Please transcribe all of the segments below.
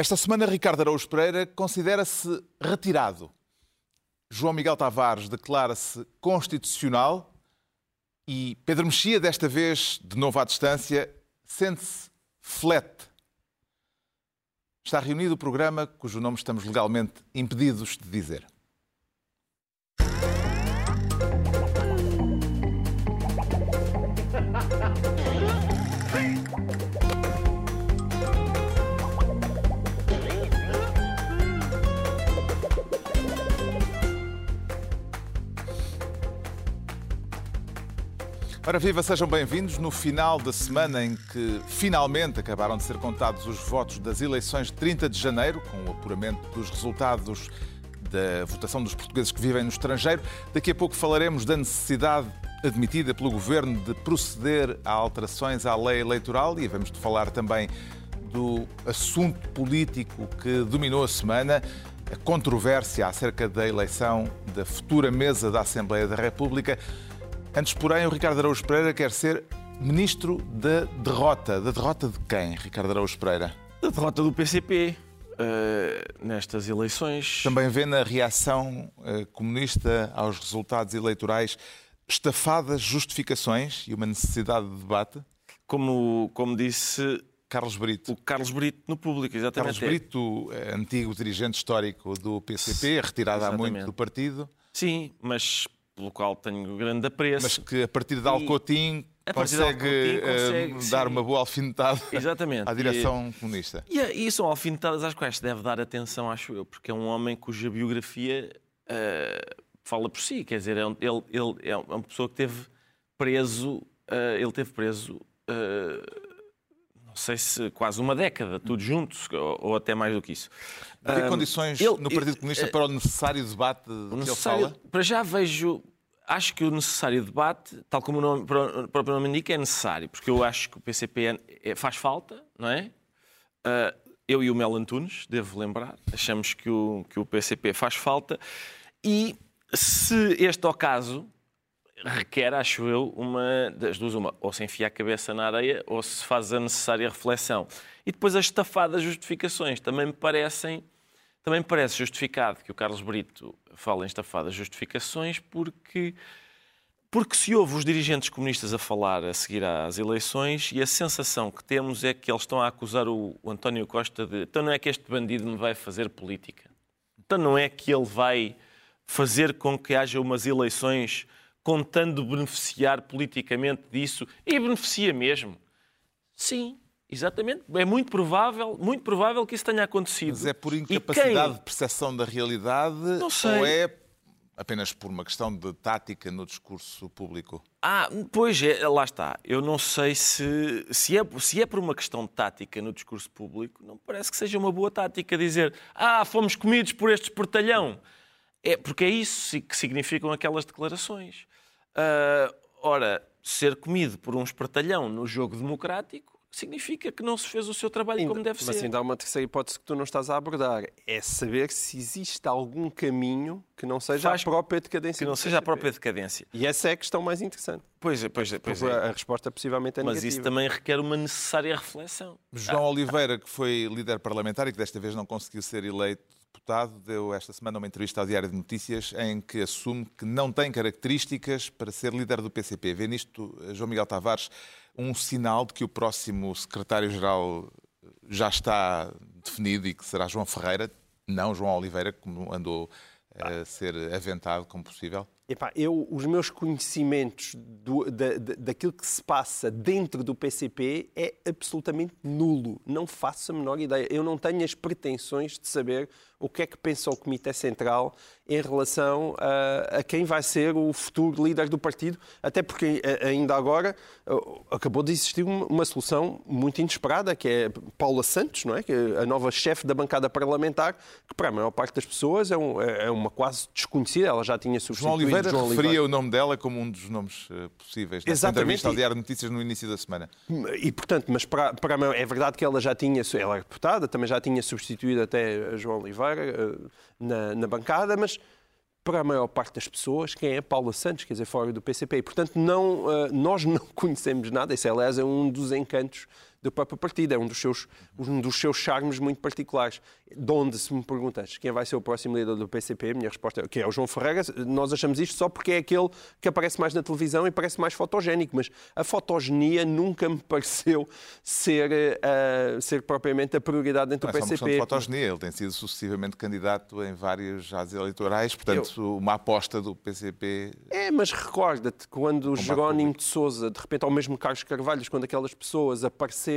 Esta semana, Ricardo Araújo Pereira considera-se retirado. João Miguel Tavares declara-se constitucional e Pedro Mexia, desta vez de novo à distância, sente-se flat. Está reunido o programa cujo nome estamos legalmente impedidos de dizer. Ora viva, sejam bem-vindos no final da semana em que finalmente acabaram de ser contados os votos das eleições de 30 de janeiro, com o apuramento dos resultados da votação dos portugueses que vivem no estrangeiro. Daqui a pouco falaremos da necessidade admitida pelo Governo de proceder a alterações à lei eleitoral e vamos falar também do assunto político que dominou a semana, a controvérsia acerca da eleição da futura mesa da Assembleia da República. Antes, porém, o Ricardo Araújo Pereira quer ser ministro da derrota. Da derrota de quem, Ricardo Araújo Pereira? Da derrota do PCP uh, nestas eleições. Também vê na reação uh, comunista aos resultados eleitorais estafadas justificações e uma necessidade de debate? Como, como disse Carlos Brito. O Carlos Brito no público, exatamente. Carlos Brito, antigo dirigente histórico do PCP, retirado exatamente. há muito do partido. Sim, mas pelo qual tenho grande apreço. Mas que a partir de Alcotim consegue, uh, consegue dar sim. uma boa alfinetada Exatamente. à direção e, comunista. E, e são alfinetadas às quais se deve dar atenção, acho eu, porque é um homem cuja biografia uh, fala por si. Quer dizer, é um, ele, ele, é uma pessoa que teve preso, uh, ele teve preso não sei se quase uma década, tudo juntos, ou, ou até mais do que isso. Vê um, condições ele, no Partido Comunista para o necessário debate de necessário, que ele fala? Para já vejo acho que o necessário debate, tal como o, nome, o próprio nome indica, é necessário, porque eu acho que o PCP é, é, faz falta, não é? Uh, eu e o Mel Antunes, devo lembrar, achamos que o, que o PCP faz falta e se este ocaso requer, acho eu, uma das duas, uma, ou se enfia a cabeça na areia ou se faz a necessária reflexão. E depois as estafadas justificações também me parecem também parece justificado que o Carlos Brito fale em estafadas justificações, porque, porque se ouve os dirigentes comunistas a falar a seguir às eleições e a sensação que temos é que eles estão a acusar o, o António Costa de então não é que este bandido me vai fazer política. Então não é que ele vai fazer com que haja umas eleições contando beneficiar politicamente disso e beneficia mesmo. Sim, Exatamente. É muito provável, muito provável que isso tenha acontecido. Mas é por incapacidade quem... de percepção da realidade ou é apenas por uma questão de tática no discurso público? Ah, pois é, lá está. Eu não sei se, se, é, se é por uma questão de tática no discurso público, não parece que seja uma boa tática dizer ah, fomos comidos por este espertalhão. É, porque é isso que significam aquelas declarações. Uh, ora, ser comido por um espertalhão no jogo democrático significa que não se fez o seu trabalho ainda, como deve mas ser. Mas ainda há uma terceira hipótese que tu não estás a abordar. É saber se existe algum caminho que não seja Faz, a própria decadência. Que não seja a própria decadência. E essa é a questão mais interessante. Pois é, pois é. Pois é. A resposta possivelmente é Mas isso também requer uma necessária reflexão. João ah. Oliveira, que foi líder parlamentar e que desta vez não conseguiu ser eleito deputado, deu esta semana uma entrevista ao Diário de Notícias em que assume que não tem características para ser líder do PCP. Vê nisto, João Miguel Tavares, um sinal de que o próximo secretário-geral já está definido e que será João Ferreira, não João Oliveira, como andou a ser aventado como possível? Epá, eu, os meus conhecimentos do, da, daquilo que se passa dentro do PCP é absolutamente nulo. Não faço a menor ideia. Eu não tenho as pretensões de saber o que é que pensa o Comitê Central em relação a, a, quem vai ser o futuro líder do partido, até porque ainda agora acabou de existir uma, solução muito inesperada, que é Paula Santos, não é? Que é a nova chefe da bancada parlamentar, que para a maior parte das pessoas é, um, é uma quase desconhecida, ela já tinha substituído João Oliveira. João Oliveira referia o nome dela como um dos nomes eh, possíveis nessa Exatamente. entrevista ao Diário de Notícias no início da semana. E, portanto, mas para, para é verdade que ela já tinha, ela é deputada, também já tinha substituído até João Oliveira, eh, na, na bancada, mas para a maior parte das pessoas, quem é Paula Santos, quer dizer, fora do PCP. E, portanto, não, eh, nós não conhecemos nada. Isso, aliás, é um dos encantos do próprio partido. É um dos seus, um dos seus charmes muito particulares. De onde, se me perguntas quem vai ser o próximo líder do PCP, a minha resposta é que é o João Ferreira. Nós achamos isto só porque é aquele que aparece mais na televisão e parece mais fotogénico, mas a fotogenia nunca me pareceu ser, uh, ser propriamente a prioridade dentro não do é PCP. Só uma de fotogenia, ele tem sido sucessivamente candidato em várias jases eleitorais, portanto, Eu... uma aposta do PCP. É, mas recorda-te quando o Jerónimo de Souza, de repente, ao mesmo Carlos Carvalhos, quando aquelas pessoas apareceram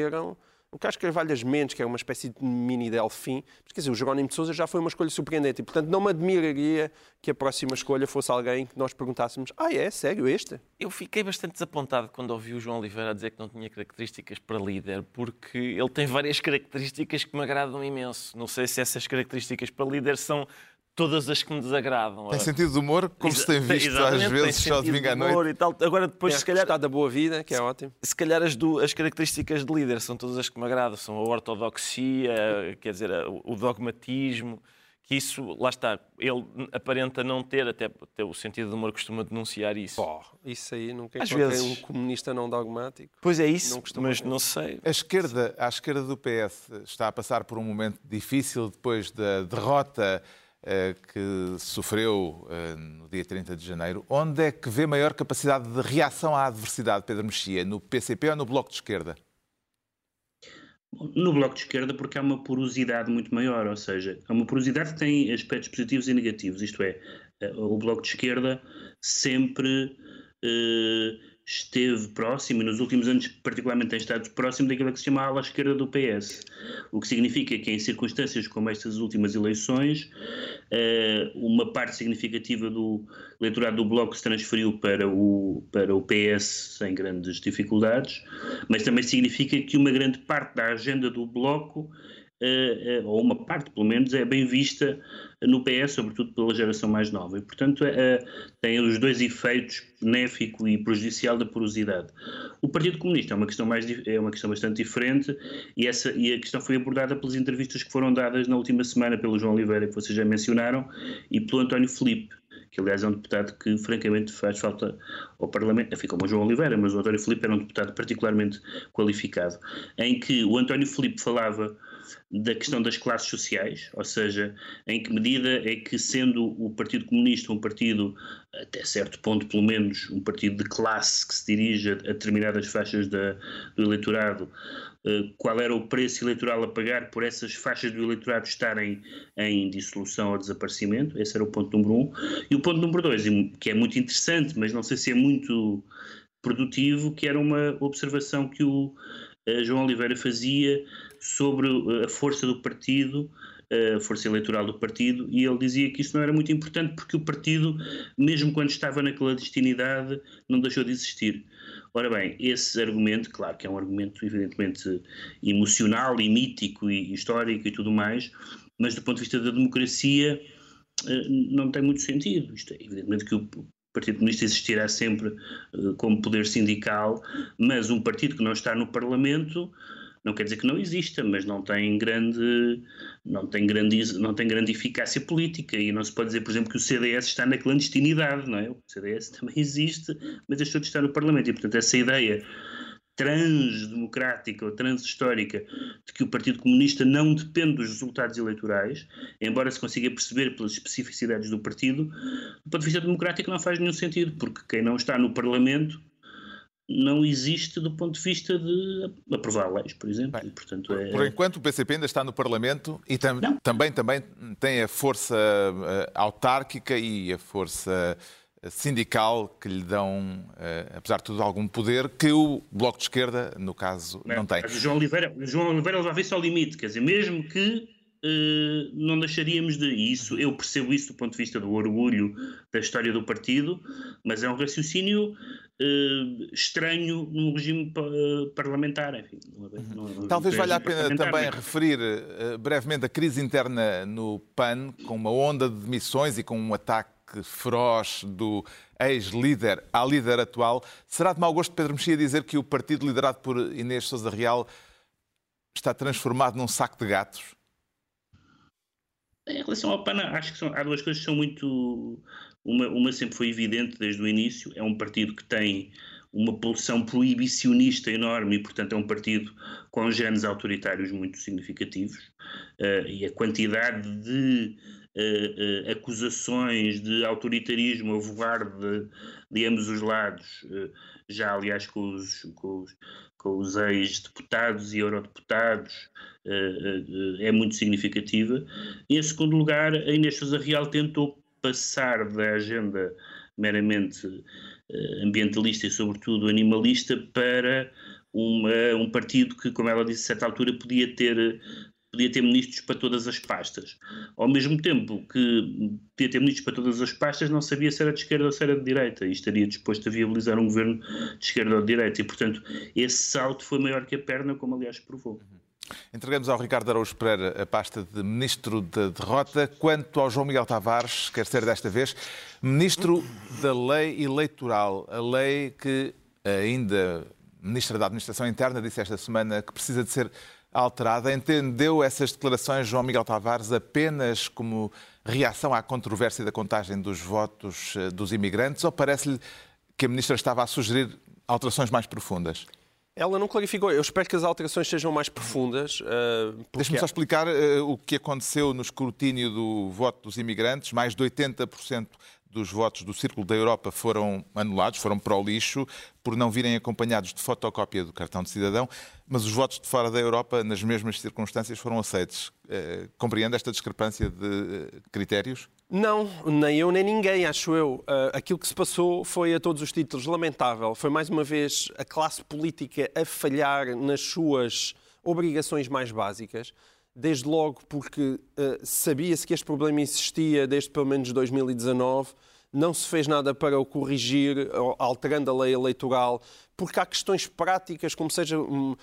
o Carlos Carvalhas Mendes, que é uma espécie de mini delfim, mas quer dizer, o Jerónimo de Souza já foi uma escolha surpreendente e, portanto, não me admiraria que a próxima escolha fosse alguém que nós perguntássemos: ah, é? Sério, este? Eu fiquei bastante desapontado quando ouvi o João Oliveira dizer que não tinha características para líder, porque ele tem várias características que me agradam imenso. Não sei se essas características para líder são todas as que me desagradam. Tem sentido de humor, como Exa se tem visto às vezes só domingo à noite. E tal. Agora depois, se calhar... da boa vida, que é ótimo. Se calhar as, do, as características de líder são todas as que me agradam. São a ortodoxia, quer dizer, o dogmatismo, que isso, lá está, ele aparenta não ter, até, até o sentido de humor costuma denunciar isso. Oh, isso aí nunca Às vezes um comunista não dogmático. Pois é isso, não mas não sei. A esquerda, a esquerda do PS está a passar por um momento difícil depois da derrota que sofreu eh, no dia 30 de janeiro, onde é que vê maior capacidade de reação à adversidade, Pedro Mexia? No PCP ou no Bloco de Esquerda? No Bloco de Esquerda, porque há uma porosidade muito maior, ou seja, há uma porosidade que tem aspectos positivos e negativos, isto é, eh, o Bloco de Esquerda sempre. Eh, esteve próximo, e nos últimos anos particularmente tem estado próximo daquilo que se chama a ala esquerda do PS. O que significa que em circunstâncias como estas últimas eleições, eh, uma parte significativa do eleitorado do Bloco se transferiu para o, para o PS sem grandes dificuldades, mas também significa que uma grande parte da agenda do Bloco eh, eh, ou uma parte pelo menos, é bem vista no PS, sobretudo pela geração mais nova. E, portanto, é, tem os dois efeitos, benéfico e prejudicial da porosidade. O Partido Comunista é uma questão, mais, é uma questão bastante diferente e, essa, e a questão foi abordada pelas entrevistas que foram dadas na última semana pelo João Oliveira, que vocês já mencionaram, e pelo António Filipe que aliás é um deputado que francamente faz falta ao Parlamento, enfim, como o João Oliveira, mas o António Filipe era um deputado particularmente qualificado, em que o António Filipe falava da questão das classes sociais, ou seja, em que medida é que, sendo o Partido Comunista um partido, até certo ponto pelo menos, um partido de classe que se dirige a determinadas faixas da, do eleitorado, eh, qual era o preço eleitoral a pagar por essas faixas do eleitorado estarem em dissolução ou desaparecimento? Esse era o ponto número um. E o ponto número dois, que é muito interessante, mas não sei se é muito produtivo, que era uma observação que o João Oliveira fazia sobre eh, a força do partido, a força eleitoral do partido, e ele dizia que isso não era muito importante porque o partido, mesmo quando estava na clandestinidade, não deixou de existir. Ora bem, esse argumento, claro que é um argumento evidentemente emocional e mítico e histórico e tudo mais, mas do ponto de vista da democracia eh, não tem muito sentido. Isto é, evidentemente que o Partido Comunista existirá sempre uh, como poder sindical, mas um partido que não está no Parlamento não quer dizer que não exista, mas não tem grande, não tem grande, não tem grande eficácia política e não se pode dizer, por exemplo, que o CDS está na clandestinidade, não é? O CDS também existe, mas deixou de estar no Parlamento e, portanto, essa ideia transdemocrática ou transhistórica de que o Partido Comunista não depende dos resultados eleitorais, embora se consiga perceber pelas especificidades do partido, do ponto de vista democrático não faz nenhum sentido, porque quem não está no Parlamento não existe do ponto de vista de aprovar leis, por exemplo. Bem, e, portanto, é... Por enquanto, o PCP ainda está no Parlamento e tam também, também tem a força uh, autárquica e a força sindical que lhe dão, uh, apesar de tudo, algum poder que o Bloco de Esquerda, no caso, Bem, não tem. O João Oliveira, o João Oliveira leva isso ao limite, quer dizer, mesmo que uh, não deixaríamos de. Isso, eu percebo isso do ponto de vista do orgulho da história do partido, mas é um raciocínio uh, estranho num regime parlamentar. Enfim, não, não, não, Talvez valha a pena também referir brevemente a crise interna no PAN, com uma onda de demissões e com um ataque feroz do ex-líder à líder atual. Será de mau gosto Pedro Mexia dizer que o partido liderado por Inês Sousa Real está transformado num saco de gatos? Em relação ao PAN, acho que são, há duas coisas que são muito. Uma, uma sempre foi evidente desde o início: é um partido que tem uma pulsão proibicionista enorme e, portanto, é um partido com genes autoritários muito significativos. Uh, e a quantidade de uh, uh, acusações de autoritarismo a voar de, de ambos os lados, já aliás com os, com os, com os ex-deputados e eurodeputados, é muito significativa. Em segundo lugar, a Inês Sousa Real tentou passar da agenda meramente ambientalista e, sobretudo, animalista para uma, um partido que, como ela disse, a certa altura podia ter podia ter ministros para todas as pastas. Ao mesmo tempo que podia ter ministros para todas as pastas, não sabia se era de esquerda ou se era de direita e estaria disposto a viabilizar um governo de esquerda ou de direita. E, portanto, esse salto foi maior que a perna, como aliás provou. Entregamos ao Ricardo Araújo Pereira a pasta de Ministro da Derrota. Quanto ao João Miguel Tavares, quer ser desta vez Ministro da Lei Eleitoral, a lei que ainda Ministra da Administração Interna disse esta semana que precisa de ser alterada. Entendeu essas declarações, João Miguel Tavares, apenas como reação à controvérsia da contagem dos votos eh, dos imigrantes ou parece-lhe que a Ministra estava a sugerir alterações mais profundas? Ela não clarificou. Eu espero que as alterações sejam mais profundas. Uh, porque... Deixe-me só explicar uh, o que aconteceu no escrutínio do voto dos imigrantes. Mais de 80% dos votos do Círculo da Europa foram anulados, foram para o lixo, por não virem acompanhados de fotocópia do cartão de cidadão, mas os votos de fora da Europa, nas mesmas circunstâncias, foram aceitos. Uh, compreende esta discrepância de critérios? Não, nem eu nem ninguém, acho eu. Uh, aquilo que se passou foi a todos os títulos lamentável. Foi mais uma vez a classe política a falhar nas suas obrigações mais básicas. Desde logo porque uh, sabia-se que este problema existia desde pelo menos 2019 não se fez nada para o corrigir, alterando a lei eleitoral, porque há questões práticas, como seja um, uh,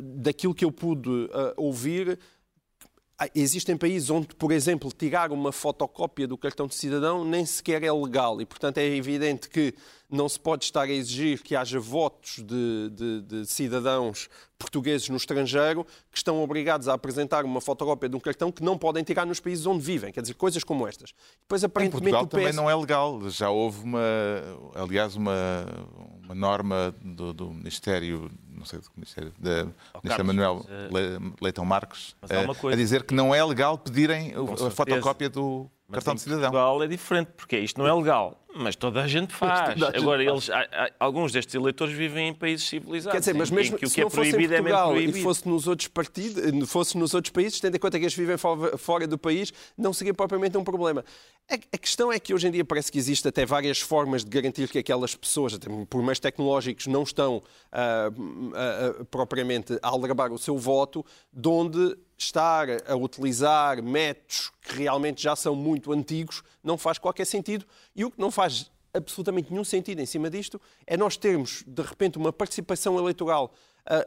daquilo que eu pude uh, ouvir, existem países onde, por exemplo, tirar uma fotocópia do cartão de cidadão nem sequer é legal e, portanto, é evidente que não se pode estar a exigir que haja votos de, de, de, cidadãos portugueses no estrangeiro que estão obrigados a apresentar uma fotocópia de um cartão que não podem tirar nos países onde vivem. Quer dizer, coisas como estas. Depois, aparentemente, em Portugal PS... também não é legal. Já houve uma, aliás, uma, uma norma do, do Ministério não sei do Ministério, da oh, Ministra Manuel uh, Leitão Marques, uh, a dizer que não é legal pedirem a fotocópia do mas cartão de cidadão. Portugal é diferente, porque isto não é legal. Mas toda a gente faz. A gente Agora, eles, alguns destes eleitores vivem em países civilizados. Quer dizer, mas mesmo que o que é proibido é mesmo proibido. e fosse nos outros partidos, fosse nos outros países, tendo em conta que eles vivem fora do país, não seria propriamente um problema. A, questão é que hoje em dia parece que existe até várias formas de garantir que aquelas pessoas, por meios tecnológicos, não estão uh, uh, propriamente a aldrabar o seu voto, de onde estar a utilizar métodos que realmente já são muito antigos não faz qualquer sentido. E o que não faz absolutamente nenhum sentido em cima disto é nós termos, de repente, uma participação eleitoral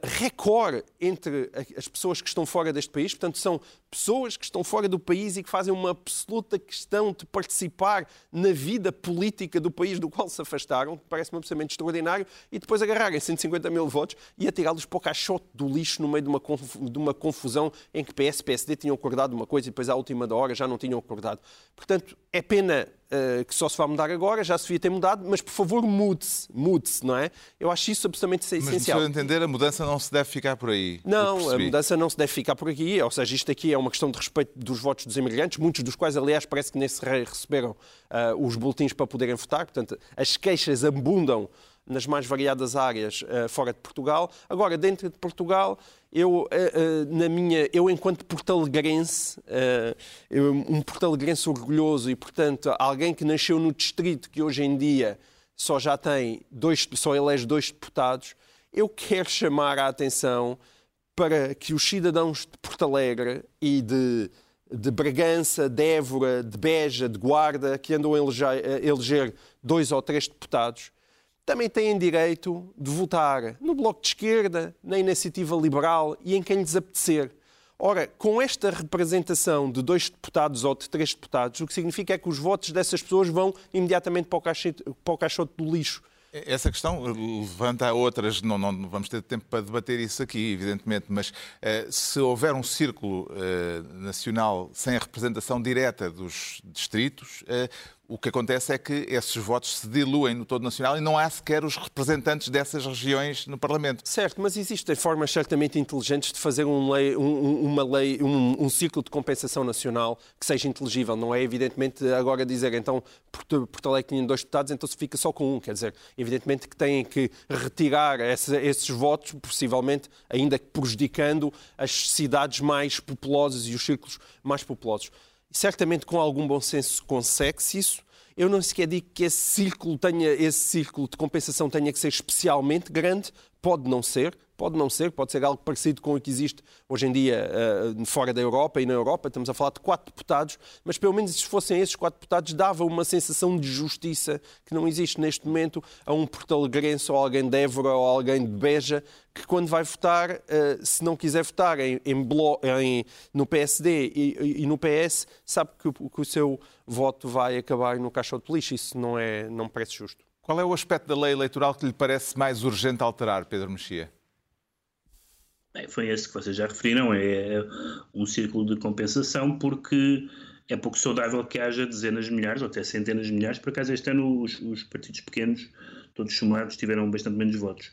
recorde entre as pessoas que estão fora deste país. Portanto, são pessoas que estão fora do país e que fazem uma absoluta questão de participar na vida política do país do qual se afastaram, parece-me absolutamente extraordinário, e depois agarrarem 150 mil votos e atirá-los para o caixote do lixo no meio de uma, de uma confusão em que PS e PSD tinham acordado uma coisa e depois à última da hora já não tinham acordado. Portanto, é pena uh, que só se vá mudar agora, já se devia ter mudado, mas por favor mude-se, mude-se, não é? Eu acho isso absolutamente essencial. Mas, se eu entender, a mudança não se deve ficar por aí. Não, a mudança não se deve ficar por aqui, ou seja, isto aqui é uma questão de respeito dos votos dos imigrantes, muitos dos quais, aliás, parece que nem se receberam uh, os boletins para poderem votar, portanto, as queixas abundam nas mais variadas áreas uh, fora de Portugal. Agora, dentro de Portugal, eu, uh, uh, na minha, eu enquanto portalegrense, um portalegrense orgulhoso e, portanto, alguém que nasceu no distrito que hoje em dia só já tem dois, só elege dois deputados, eu quero chamar a atenção para que os cidadãos de Porto Alegre e de, de Bragança, de Évora, de Beja, de Guarda, que andam a eleger, a eleger dois ou três deputados, também têm direito de votar no Bloco de Esquerda, na Iniciativa Liberal e em quem lhes apetecer. Ora, com esta representação de dois deputados ou de três deputados, o que significa é que os votos dessas pessoas vão imediatamente para o caixote, para o caixote do lixo. Essa questão levanta outras, não, não vamos ter tempo para debater isso aqui, evidentemente, mas uh, se houver um círculo uh, nacional sem a representação direta dos distritos, uh, O que acontece é que esses votos se diluem no todo nacional e não há sequer os representantes dessas regiões no Parlamento. Certo, mas existem formas certamente inteligentes de fazer um, lei, um, uma lei, um, um ciclo de compensação nacional que seja inteligível. Não é evidentemente agora dizer então Porto, Porto Alegre tinha dois deputados, então se fica só com um. Quer dizer, evidentemente que têm que retirar esse, esses votos, possivelmente ainda prejudicando as cidades mais populosas e os círculos mais populosos certamente com algum bom senso consegue-se isso. Eu não sequer digo que esse círculo, tenha, esse círculo de compensação tenha que ser especialmente grande, pode não ser, Pode não ser, pode ser algo parecido com o que existe hoje em dia uh, fora da Europa e na Europa. Estamos a falar de quatro deputados, mas pelo menos se fossem esses quatro deputados, dava uma sensação de justiça que não existe neste momento a um portalegrense ou alguém de Évora ou alguém de Beja que quando vai votar, uh, se não quiser votar em, em, em no PSD e, e, no PS, sabe que, que o seu voto vai acabar no caixote de lixo. Isso não, é, não parece justo. Qual é o aspecto da lei eleitoral que lhe parece mais urgente alterar, Pedro Mexia? Bem, foi esse que vocês já referiram, é um círculo de compensação, porque é pouco saudável que haja dezenas de milhares ou até centenas de milhares. Por acaso, este ano, os, os partidos pequenos, todos somados, tiveram bastante menos votos.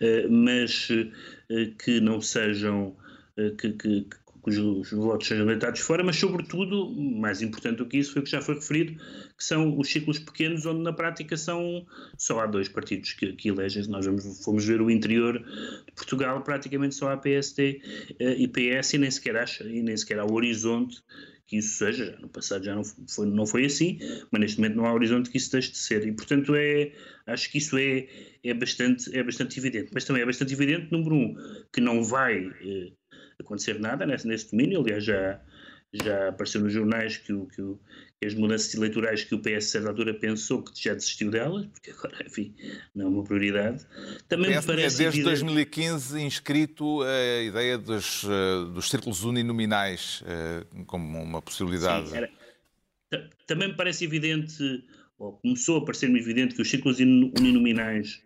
Uh, mas uh, que não sejam. Uh, que, que, cujos votos sejam deitados fora, mas sobretudo, mais importante do que isso, foi o que já foi referido, que são os ciclos pequenos, onde na prática são só há dois partidos que, que elegem. Nós vamos, fomos ver o interior de Portugal, praticamente só há PSD eh, e PS, e nem sequer, acha, e nem sequer há o horizonte que isso seja. No passado já não foi, não foi assim, mas neste momento não há horizonte que isso deixe de ser. E, portanto, é, acho que isso é, é, bastante, é bastante evidente. Mas também é bastante evidente, número um, que não vai. Eh, acontecer nada nesse, nesse domínio. Aliás, já, já apareceu nos jornais que, o, que, o, que, as mudanças eleitorais que o PS, a certa altura, pensou que já desistiu delas, porque agora, enfim, não é uma prioridade. Também me parece. Desde evidente... 2015 inscrito a ideia dos, eh, dos círculos uninominais eh, como uma possibilidade. Sim, era... Também me parece evidente, ou começou a parecer-me evidente, que os círculos uninominais,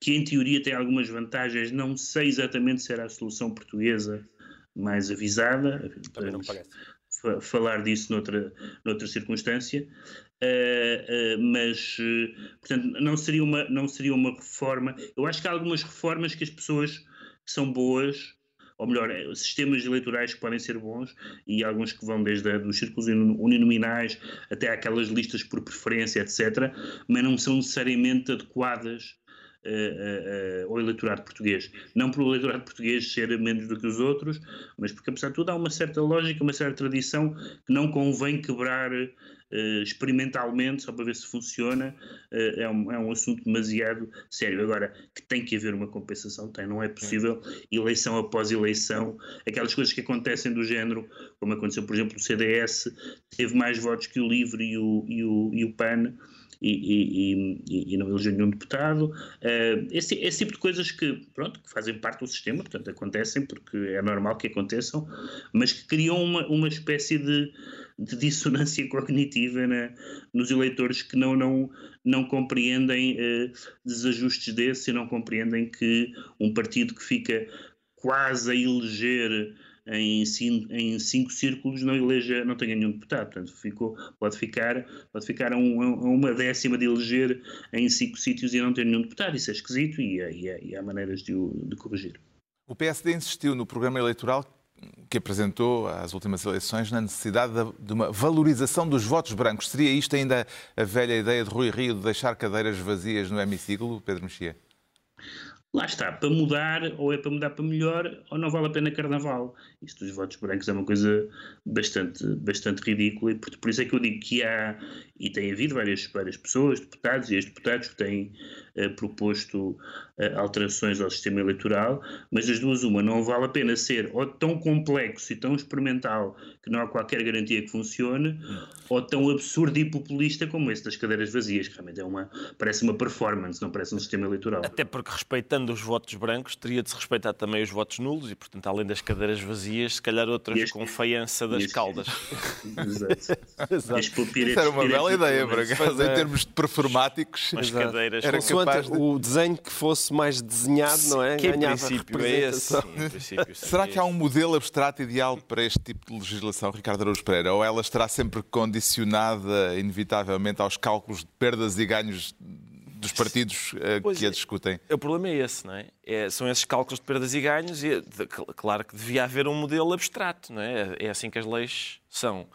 que em teoria têm algumas vantagens, não sei exatamente se era a solução portuguesa mais avisada, podemos falar disso noutra, noutra circunstância, uh, uh, mas, uh, portanto, não seria, uma, não seria uma reforma. Eu acho que há algumas reformas que as pessoas que são boas, ou melhor, sistemas eleitorais que podem ser bons, e alguns que vão desde os círculos uninominais até aquelas listas por preferência, etc., mas não são necessariamente adequadas uh, uh, eleitorado português. Não por o eleitorado português ser menos do que os outros, mas porque, apesar de tudo, há uma certa lógica, uma certa tradição que não convém quebrar experimentalmente, só para ver se funciona, é, um, é um assunto demasiado sério. Agora, que tem que haver uma compensação, tem, não é possível, eleição após eleição, aquelas coisas que acontecem do género, como aconteceu, por exemplo, o CDS, teve mais votos que o LIVRE e o, e o, e o PAN, e, e, e não elegeu nenhum deputado. Uh, esse, esse, tipo de coisas que, pronto, que fazem parte do sistema, portanto, acontecem porque é normal que aconteçam, mas que criam uma, uma espécie de, de dissonância cognitiva na, nos eleitores que não, não, não compreendem uh, desajustes desses e não compreendem que um partido que fica quase a eleger em cinco, em cinco círculos não eleja, não tenha nenhum deputado. Portanto, ficou, pode ficar, pode ficar a, um, a uma décima de eleger em cinco sítios e não ter nenhum deputado. Isso é esquisito e, e, e há maneiras de, de corrigir. O PSD insistiu no programa eleitoral que apresentou às últimas eleições na necessidade de uma valorização dos votos brancos. Seria isto ainda a velha ideia de Rui Rio de deixar cadeiras vazias no hemiciclo, Pedro Mexia? Lá está, para mudar, ou é para mudar para melhor, ou não vale a pena carnaval. Isto dos votos brancos é uma coisa bastante, bastante ridícula, e por, por isso é que eu digo que há, e tem havido várias, várias pessoas, deputados e ex-deputados, que têm proposto uh, alterações ao sistema eleitoral, mas das duas, uma, não vale a pena ser ou tão complexo e tão experimental que não há qualquer garantia que funcione, ou tão absurdo e populista como esse das cadeiras vazias, que realmente é uma, parece uma performance, não parece um sistema eleitoral. Até porque respeitando os votos brancos, teria de se respeitar também os votos nulos e, portanto, além das cadeiras vazias, se calhar outras este, com feiança das este, caldas. Exato. Isso era uma bela ideia, para acaso, em termos de performáticos. As cadeiras era de... o desenho que fosse mais desenhado, não é? Que em Ganhava princípio é esse. sim, em princípio Será que há um modelo abstrato ideal para este tipo de legislação, Ricardo Araújo Pereira? Ou ela estará sempre condicionada, inevitavelmente, aos cálculos de perdas e ganhos dos partidos eh, Pois que a é. discutem? O problema é esse, não é? É- são esses cálculos de perdas e ganhos e, de- cl- claro que devia haver um modelo abstrato, não é? É assim que as leis são.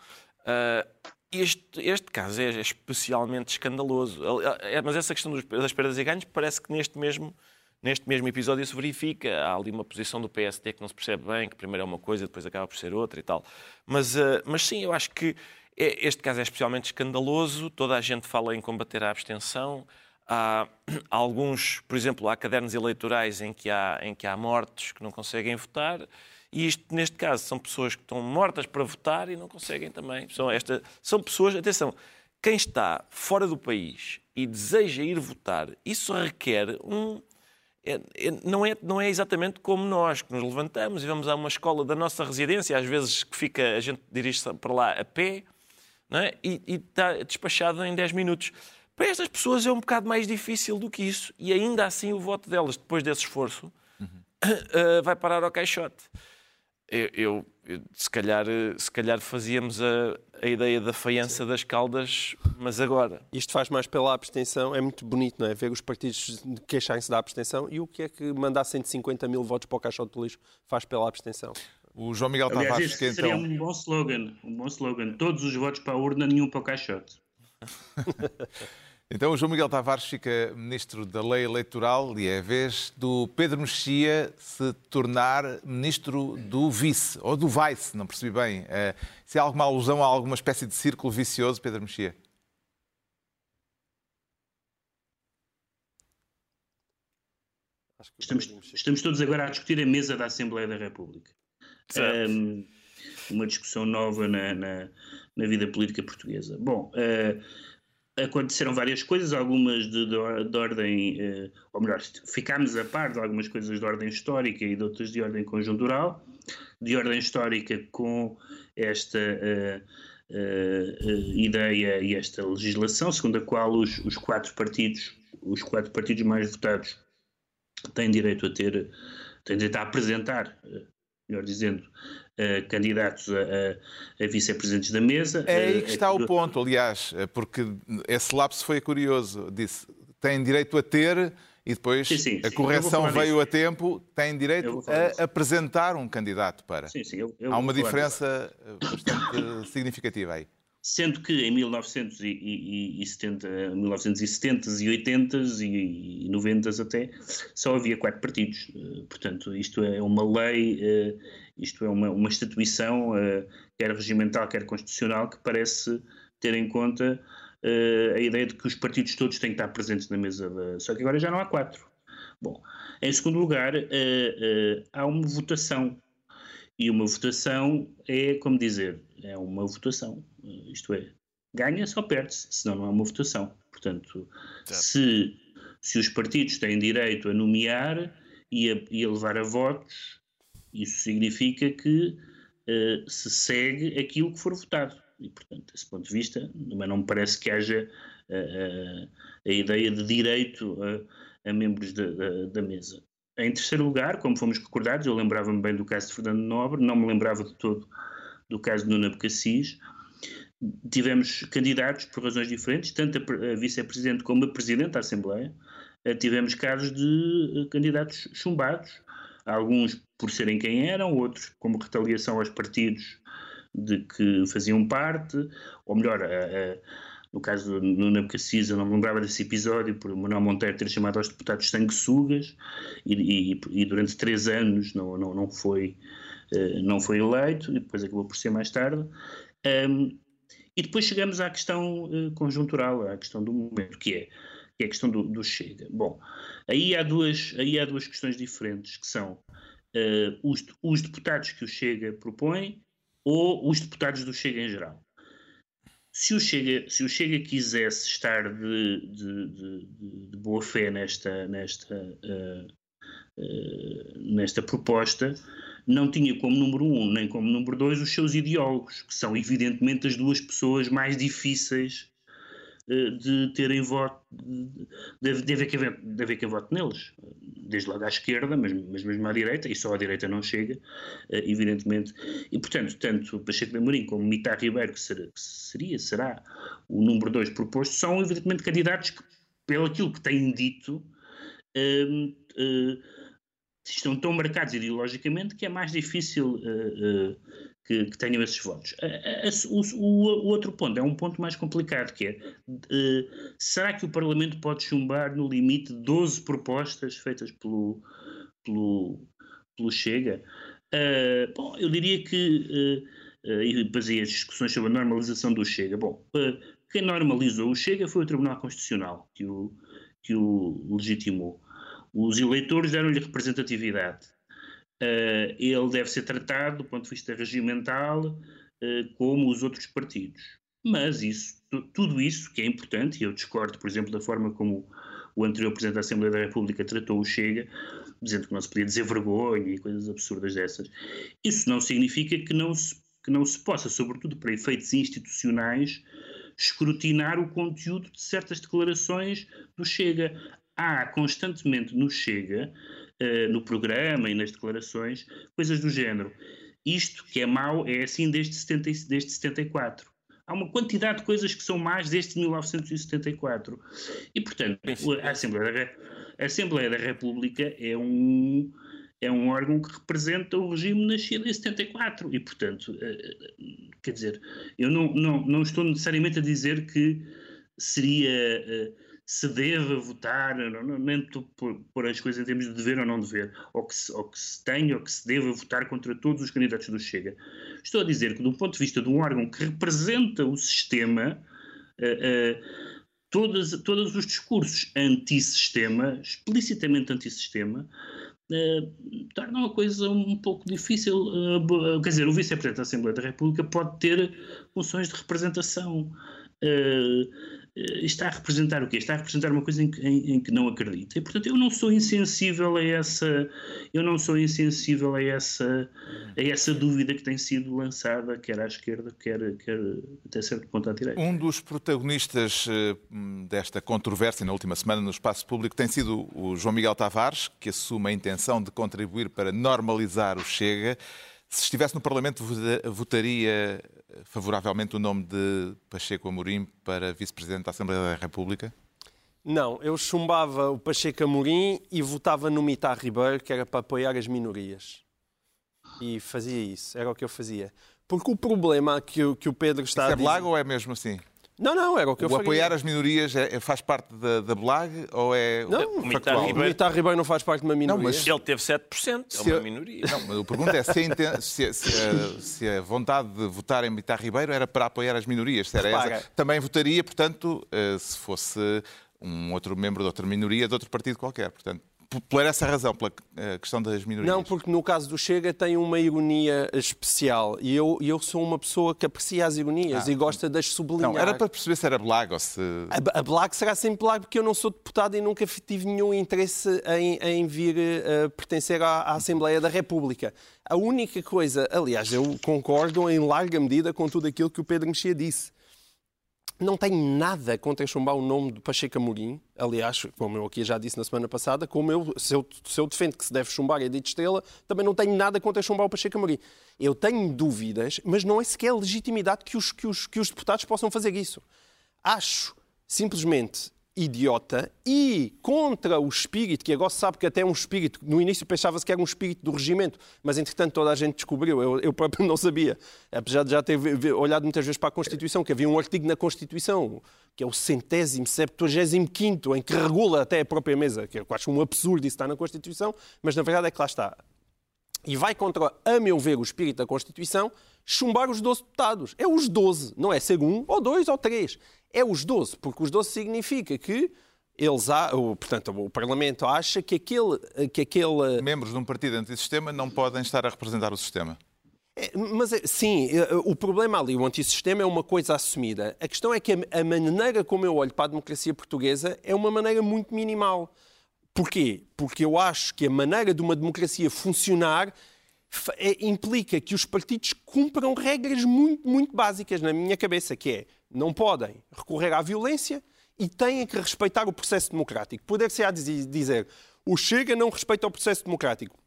Ah, este, este caso é especialmente escandaloso. É, mas essa questão das perdas e ganhos parece que neste mesmo, neste mesmo episódio se verifica. Há ali uma posição do PSD que não se percebe bem, que primeiro é uma coisa, depois acaba por ser outra e tal. Mas, ah, mas sim, eu acho que é- este caso é especialmente escandaloso. Toda a gente fala em combater a abstenção. Há alguns, por exemplo, há cadernos eleitorais em que há, em que há mortos que não conseguem votar. E isto, neste caso, são pessoas que estão mortas para votar e não conseguem também. São, esta, são pessoas, atenção, quem está fora do país e deseja ir votar, isso requer um. é- é- não, é, não é exatamente como nós, que nos levantamos e vamos a uma escola da nossa residência, às vezes que fica, a gente dirige-se para lá a pé, é? e, e está despachado em 10 minutos. Para estas pessoas é um bocado mais difícil do que isso, e ainda assim o voto delas, depois desse esforço, eh, vai parar ao caixote. Eu, eu- eu, se, calhar, eh, se calhar fazíamos a, a ideia da faiança das caldas, mas agora. Isto faz mais pela abstenção. É muito bonito, não é? Ver os partidos queixarem-se da abstenção. E o que é que mandar 150 mil votos para o caixote do lixo faz pela abstenção? O João Miguel Aliás, Tavares, esse que seria então. um bom slogan. Um bom slogan. Todos os votos para a urna, nenhum para o caixote. Então o João Miguel Tavares fica ministro da Lei Eleitoral e é a vez do Pedro Mexia se tornar ministro do vice, ou do vice, não percebi bem. Eh, Se há alguma alusão a alguma espécie de círculo vicioso, Pedro Mexia? Estamos, estamos todos agora a discutir a mesa da Assembleia da República. Um, uma discussão nova na, na, na vida política portuguesa. Bom, eh, aconteceram várias coisas, algumas de, de, de ordem, eh, ou melhor, ficámos a par de algumas coisas de ordem histórica e de outras de ordem conjuntural. De ordem histórica, com esta eh, eh, eh, ideia e esta legislação, segundo a qual os, os quatro partidos, os quatro partidos mais votados, têm direito a ter, têm direito a apresentar, eh, melhor dizendo, eh, candidatos a, a- a vice-presidentes da mesa. É aí Eh, que está o ponto, aliás, eh, porque esse lapso foi curioso. Disse, tem direito a ter e depois Sim, sim, a correção veio disso. a tempo, tem direito falar disso. a apresentar um candidato para. Sim, sim, eu- eu Há uma diferença eh, bastante significativa aí. Sendo que em 1970, 1970s e 80s e 90s até, só havia quatro partidos. Eh, Portanto, isto é uma lei, eh, isto é uma, uma instituição, eh, quer regimental, quer constitucional, que parece ter em conta a ideia de que os partidos todos têm que estar presentes na mesa. Só que agora já não há quatro. Bom, em segundo lugar, há uma votação. E uma votação é, como dizer, é uma votação. Eh, Isto é, ganha-se ou perde-se, senão não é uma votação. Portanto, se, se os partidos têm direito a nomear e a, e a levar a votos, isso significa que eh, se segue aquilo que for votado. E, portanto, desse ponto de vista, também não me parece que haja eh, eh, a ideia de direito a, a membros da, da- da mesa. Em terceiro lugar, como fomos recordados, eu lembrava-me bem do caso de Fernando Nobre, não me lembrava de todo do caso de Nuno Abcacis. Tivemos candidatos por razões diferentes, tanto a vice-presidente como a presidente da Assembleia. Eh, Tivemos casos de eh, candidatos chumbados, alguns por serem quem eram, outros como retaliação aos partidos de que faziam parte, ou melhor, a- a- no caso do Nuno Abcacis, eu não me lembrava desse episódio, por Manuel Monteiro ter chamado aos deputados sanguessugas, e, e, e durante três anos não, não, não, foi, eh, não foi eleito, e depois acabou por ser mais tarde. Ahm, e depois chegamos à questão eh, conjuntural, à questão do momento, que é, que é a questão do, do Chega. Bom, aí há, duas, aí há duas questões diferentes, que são eh, os, os deputados que o Chega propõe ou os deputados do Chega em geral. Se o Chega, se o Chega quisesse estar de, de, de- de- boa fé nesta, nesta, eh, eh, nesta proposta, não tinha como número um nem como número dois os seus ideólogos, que são evidentemente as duas pessoas mais difíceis de terem voto, deve, deve, haver, deve haver voto neles, desde logo à esquerda, mas, mas mesmo à direita, e só à direita não chega, evidentemente. E, portanto, tanto Pacheco de Amorim como Mitar Ribeiro, que, será, que seria, será o número dois proposto, são evidentemente candidatos que, pelo aquilo que têm dito, uh, uh, estão tão marcados ideologicamente que é mais difícil uh, que, que, tenham esses votos. O, o, o, outro ponto é um ponto mais complicado, que é será que o Parlamento pode chumbar no limite 12 propostas feitas pelo, pelo, pelo Chega? bom, eu diria que e depois aí as discussões sobre a normalização do Chega. Bom, quem normalizou o Chega foi o Tribunal Constitucional, que o, que o legitimou. Os eleitores deram-lhe representatividade. Uh, ele deve ser tratado, do ponto de vista regimental, uh, como os outros partidos. Mas isso, tudo isso, que é importante, e eu discordo, por exemplo, da forma como o anterior Presidente da Assembleia da República tratou o Chega, dizendo que não se podia dizer vergonha e coisas absurdas dessas. Isso não significa que não se, que não se possa, sobretudo para efeitos institucionais, escrutinar o conteúdo de certas declarações do Chega há constantemente no Chega, uh, no programa e nas declarações, coisas do género. Isto que é mau é assim desde, 70, desde 74. Há uma quantidade de coisas que são más desde 1974. E, portanto, a Assembleia da, a Assembleia da República é um, é um órgão que representa o regime nascido em 74. E, portanto, eh, quer dizer, eu não, não, não estou necessariamente a dizer que seria eh, se deve votar, não, não, nem por, por as coisas em termos de dever ou não dever, ou que, se, ou que se tenha ou que se deva votar contra todos os candidatos do Chega. Estou a dizer que, do ponto de vista de um órgão que representa o sistema, uh, uh, todos, todos os discursos anti-sistema, explicitamente anti-sistema, Uh, torna a coisa um pouco difícil. Uh, quer dizer, o Vice-Presidente da Assembleia da República pode ter funções de representação. Uh, eh, está a representar o quê? Está a representar uma coisa em que, em, em que, não acredita. E, portanto, eu não sou insensível a essa, eu não sou insensível a essa, a essa dúvida que tem sido lançada, quer à esquerda, quer, quer até certo ponto à direita. Um dos protagonistas eh, desta controvérsia na última semana no espaço público tem sido o João Miguel Tavares, que assume a intenção de contribuir para normalizar o Chega. Se estivesse no Parlamento, votaria favoravelmente o nome de Pacheco Amorim para vice-presidente da Assembleia da República? Não, eu chumbava o Pacheco Amorim e votava no Mitar Ribeiro, que era para apoiar as minorias. E fazia isso, era o que eu fazia. Porque o problema que, que o Pedro está isso a é dizer... blago ou é mesmo assim? Não, não, era o que eu o apoiar as minorias é, é, faz parte da, da BLAG ou é não, o Mitar Ribeiro... O Mitar Ribeiro não faz parte de uma minoria. Não, mas ele teve 7%, é uma minoria. Não, mas a pergunta é se a, se, se, a, se a, vontade de votar em Mitar Ribeiro era para apoiar as minorias. Se era essa, também votaria, portanto, eh, se fosse um outro membro de outra minoria, de outro partido qualquer. Portanto, por essa razão, pela eh, questão das minorias? Não, porque no caso do Chega tem uma ironia especial e eu, eu sou uma pessoa que aprecia as ironias ah, e gosta das sublinhar. Não, era para perceber se era blague ou se... A, a blague será sempre blague porque eu não sou deputado e nunca tive nenhum interesse em, em vir uh, pertencer à, à Assembleia da República. A única coisa, aliás, eu concordo em larga medida com tudo aquilo que o Pedro Mexia disse não tenho nada contra chumbar o nome de Pacheco Amorim. Aliás, como eu aqui já disse na semana passada, como eu, se, eu, se eu defendo que se deve chumbar a Edith Estrela, também não tenho nada contra chumbar o Pacheco Amorim. Eu tenho dúvidas, mas não é sequer legitimidade que os, que os, que os deputados possam fazer isso. Acho simplesmente idiota e contra o espírito, que agora se sabe que até é um espírito, no início pensava-se que era um espírito do regimento, mas entretanto toda a gente descobriu, eu, eu próprio não sabia, apesar de já ter olhado muitas vezes para a Constituição, que havia um artigo na Constituição, que é o centésimo, septuagésimo quinto, em que regula até a própria mesa, que eu acho um absurdo isso estar na Constituição, mas na verdade é que lá está. E vai contra, a meu ver, o espírito da Constituição, chumbar os 12 deputados. É os 12, não é ser um, ou dois, ou três é os 12, porque os 12 significa que eles há, portanto, o Parlamento acha que aquele, que aquele... Membros de um partido antissistema não podem estar a representar o sistema. É, mas é, sim, é, o problema ali, o antissistema é uma coisa assumida. A questão é que a, a maneira como eu olho para a democracia portuguesa é uma maneira muito minimal. Porquê? Porque eu acho que a maneira de uma democracia funcionar é, implica que os partidos cumpram regras muito, muito básicas na minha cabeça, que é não podem recorrer à violência e têm que respeitar o processo democrático. Poder-se-á dizer o Chega não respeita o processo democrático.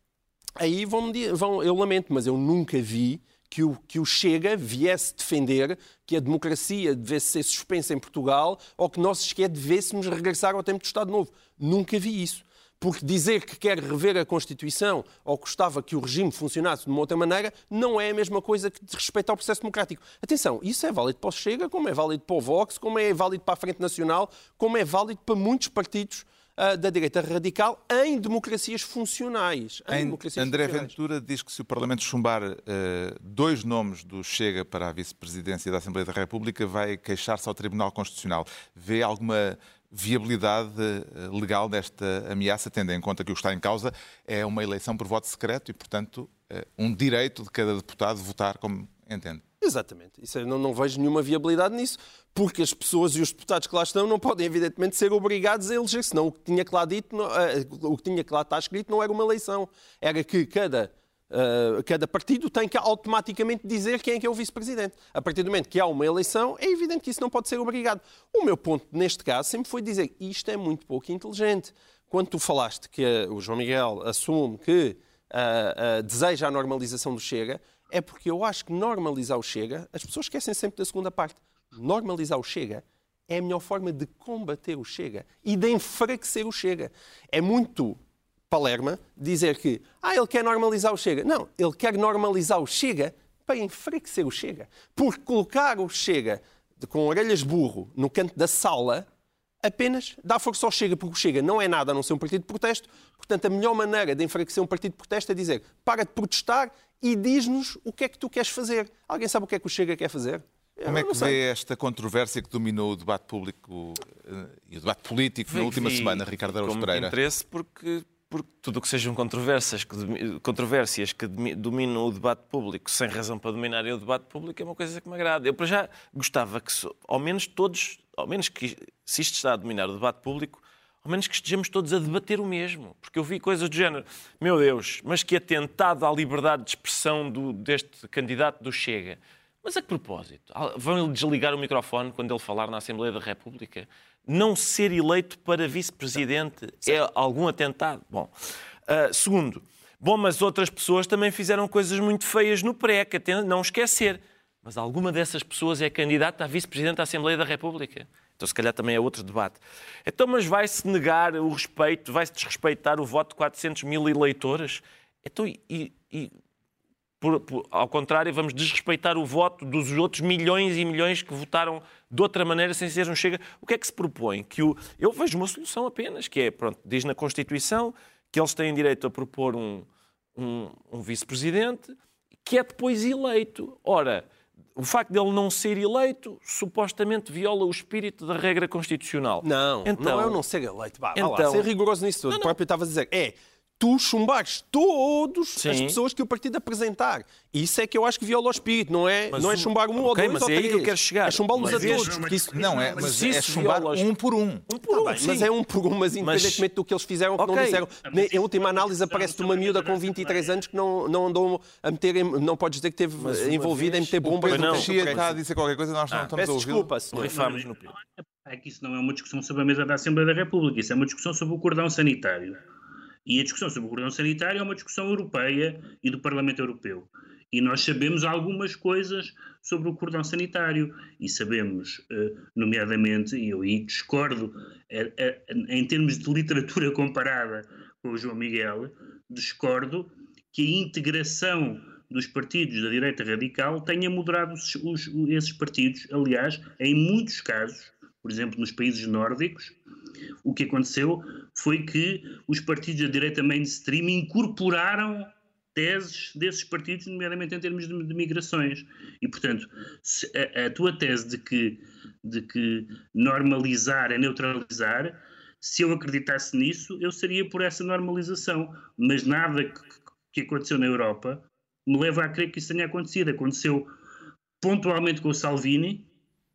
Aí vão, vão, eu lamento, mas eu nunca vi que o, que o Chega viesse defender que a democracia devesse ser suspensa em Portugal ou que nós sequer devêssemos regressar ao tempo do Estado Novo. Nunca vi isso. Porque dizer que quer rever a Constituição ou gostava que o regime funcionasse de uma outra maneira não é a mesma coisa que respeitar o processo democrático. Atenção, isso é válido para o Chega, como é válido para o Vox, como é válido para a Frente Nacional, como é válido para muitos partidos uh, da direita radical em democracias funcionais. Em democracias André funcionais. Ventura diz que se o Parlamento chumbar uh, dois nomes do Chega para a vice-presidência da Assembleia da República, vai queixar-se ao Tribunal Constitucional. Vê alguma viabilidade eh, legal desta ameaça, tendo em conta que o que está em causa é uma eleição por voto secreto e, portanto, eh, um direito de cada deputado votar como entende. Exatamente. Isso, não, não vejo nenhuma viabilidade nisso, porque as pessoas e os deputados que lá estão não podem, evidentemente, ser obrigados a eleger, senão o que tinha que lá, dito, não, uh, o que tinha que lá estar escrito não era uma eleição. Era que cada Uh, cada partido tem que automaticamente dizer quem é que é o vice-presidente. A partir do momento que há uma eleição, é evidente que isso não pode ser obrigado. O meu ponto neste caso sempre foi dizer isto é muito pouco inteligente. Quando tu falaste que o João Miguel assume que uh, deseja a normalização do Chega, é porque eu acho que normalizar o Chega, as pessoas esquecem sempre da segunda parte. Normalizar o Chega é a melhor forma de combater o Chega e de enfraquecer o Chega. É muito Palerma dizer que ah, ele quer normalizar o Chega. Não, ele quer normalizar o Chega para enfraquecer o Chega. Porque colocar o Chega com orelhas burro no canto da sala apenas dá força ao Chega, porque o Chega não é nada a não ser um partido de protesto. Portanto, a melhor maneira de enfraquecer um partido de protesto é dizer para de protestar e diz-nos o que é que tu queres fazer. Alguém sabe o que é que o Chega quer fazer? Como é que vê esta controvérsia que dominou o debate público eh, e o debate político na última semana, Ricardo Araújo Pereira? interesse porque porque tudo o que sejam controvérsias que, controvérsias que dominam o debate público sem razão para dominarem o debate público é uma coisa que me agrada. Eu, para já, gostava que, ao menos todos, ao menos que, se isto está a dominar o debate público, ao menos que estejamos todos a debater o mesmo. Porque eu vi coisas do género, meu Deus, mas que atentado à liberdade de expressão do, deste candidato do Chega. Mas a que propósito? Vão desligar o microfone quando ele falar na Assembleia da República? não ser eleito para vice-presidente é algum atentado? Bom, uh, segundo, bom, mas outras pessoas também fizeram coisas muito feias no pré, que não esquecer. Mas alguma dessas pessoas é candidata a vice-presidente da Assembleia da República. Então, se calhar, também é outro debate. Então, mas vai-se negar o respeito, vai-se desrespeitar o voto de 400 mil eleitores? Então, e, e por, por, ao contrário, vamos desrespeitar o voto dos outros milhões e milhões que votaram de outra maneira sem ser um chega. O que é que se propõe? Que o, eu vejo uma solução apenas, que é, pronto, diz na Constituição que eles têm direito a propor um, um, um vice-presidente que é depois eleito. Ora, o facto de ele não ser eleito supostamente viola o espírito da regra constitucional. Não, então, não é o não ser eleito. Vá, então, lá, ser rigoroso nisso tudo. Não, não. O próprio estava a dizer, é tu chumbares todos Sim. as pessoas que o partido apresentar. Isso é que eu acho que viola o espírito, não é, não é chumbar um okay, ou dois mas ou é três. aí que eu quero chegar. É chumbá-los a todos. Mas, isso, não, é, mas, mas é chumbar um por um. Um por tá um, mas é um por um, mas independentemente mas... do que eles fizeram ou okay. não disseram. Em última análise aparece-te uma miúda com 23 anos que não, não andou a meter, não podes dizer que esteve envolvida em meter bombas. O Pedro está a dizer qualquer coisa, nós não ah, estamos a ouvir. Desculpa, Rifámos no É que isso não é uma discussão sobre a mesa da Assembleia da República, isso é uma discussão sobre o cordão sanitário. E a discussão sobre o cordão sanitário é uma discussão europeia e do Parlamento Europeu. E nós sabemos algumas coisas sobre o cordão sanitário. E sabemos, eh, nomeadamente, e eu discordo, eh, eh, em termos de literatura comparada com o João Miguel, discordo que a integração dos partidos da direita radical tenha moderado os, os, esses partidos. Aliás, em muitos casos, por exemplo, nos países nórdicos, o que aconteceu foi que os partidos da direita mainstream incorporaram teses desses partidos, nomeadamente em termos de, de migrações. E, portanto, a, a, tua tese de que, de que normalizar é neutralizar, se eu acreditasse nisso, eu seria por essa normalização. Mas nada que, que aconteceu na Europa me leva a crer que isso tenha acontecido. Aconteceu pontualmente com o Salvini.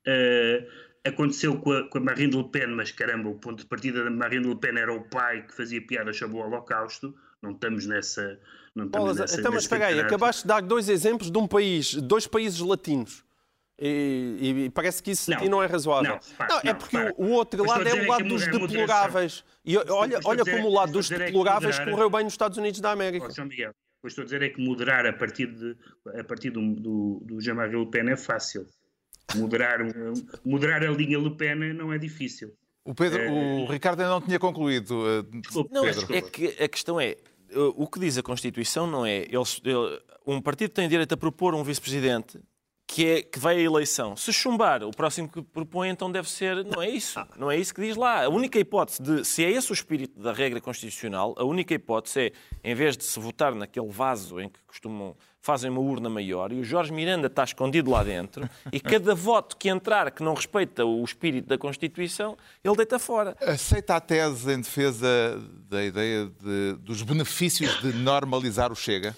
Uh, Aconteceu com a, com a Marine Le Pen, mas caramba, o ponto de partida da Marine Le Pen era o pai que fazia piada sobre o Holocausto. Não estamos nessa. Não estamos nessa então, mas espera aí, acabaste de dar dois exemplos de um país, dois países latinos. E, e, parece que isso não, não é razoável. Não, não, é porque o outro lado é o lado dos deploráveis. E olha, olha como o lado dos deploráveis correu bem nos Estados Unidos da América. João Miguel, o que estou a dizer é que moderar a partir, de, a partir do, do, do Jean-Marie Le Pen é fácil. Moderar, moderar a linha Le Pen não é difícil. O, Pedro, é... o Ricardo ainda não tinha concluído. Desculpe, não, Pedro. é que a questão é, o que diz a Constituição não é, eles, um partido tem direito a propor um vice-presidente que, é, que vai à eleição. Se chumbar, o próximo que propõe então deve ser. Não é isso. Não é isso que diz lá. A única hipótese de. Se é esse o espírito da regra constitucional, a única hipótese é, em vez de se votar naquele vaso em que costumam. fazem uma urna maior e o Jorge Miranda está escondido lá dentro e cada voto que entrar que não respeita o espírito da Constituição, ele deita fora. Aceita a tese em defesa da ideia de, dos benefícios de normalizar o Chega?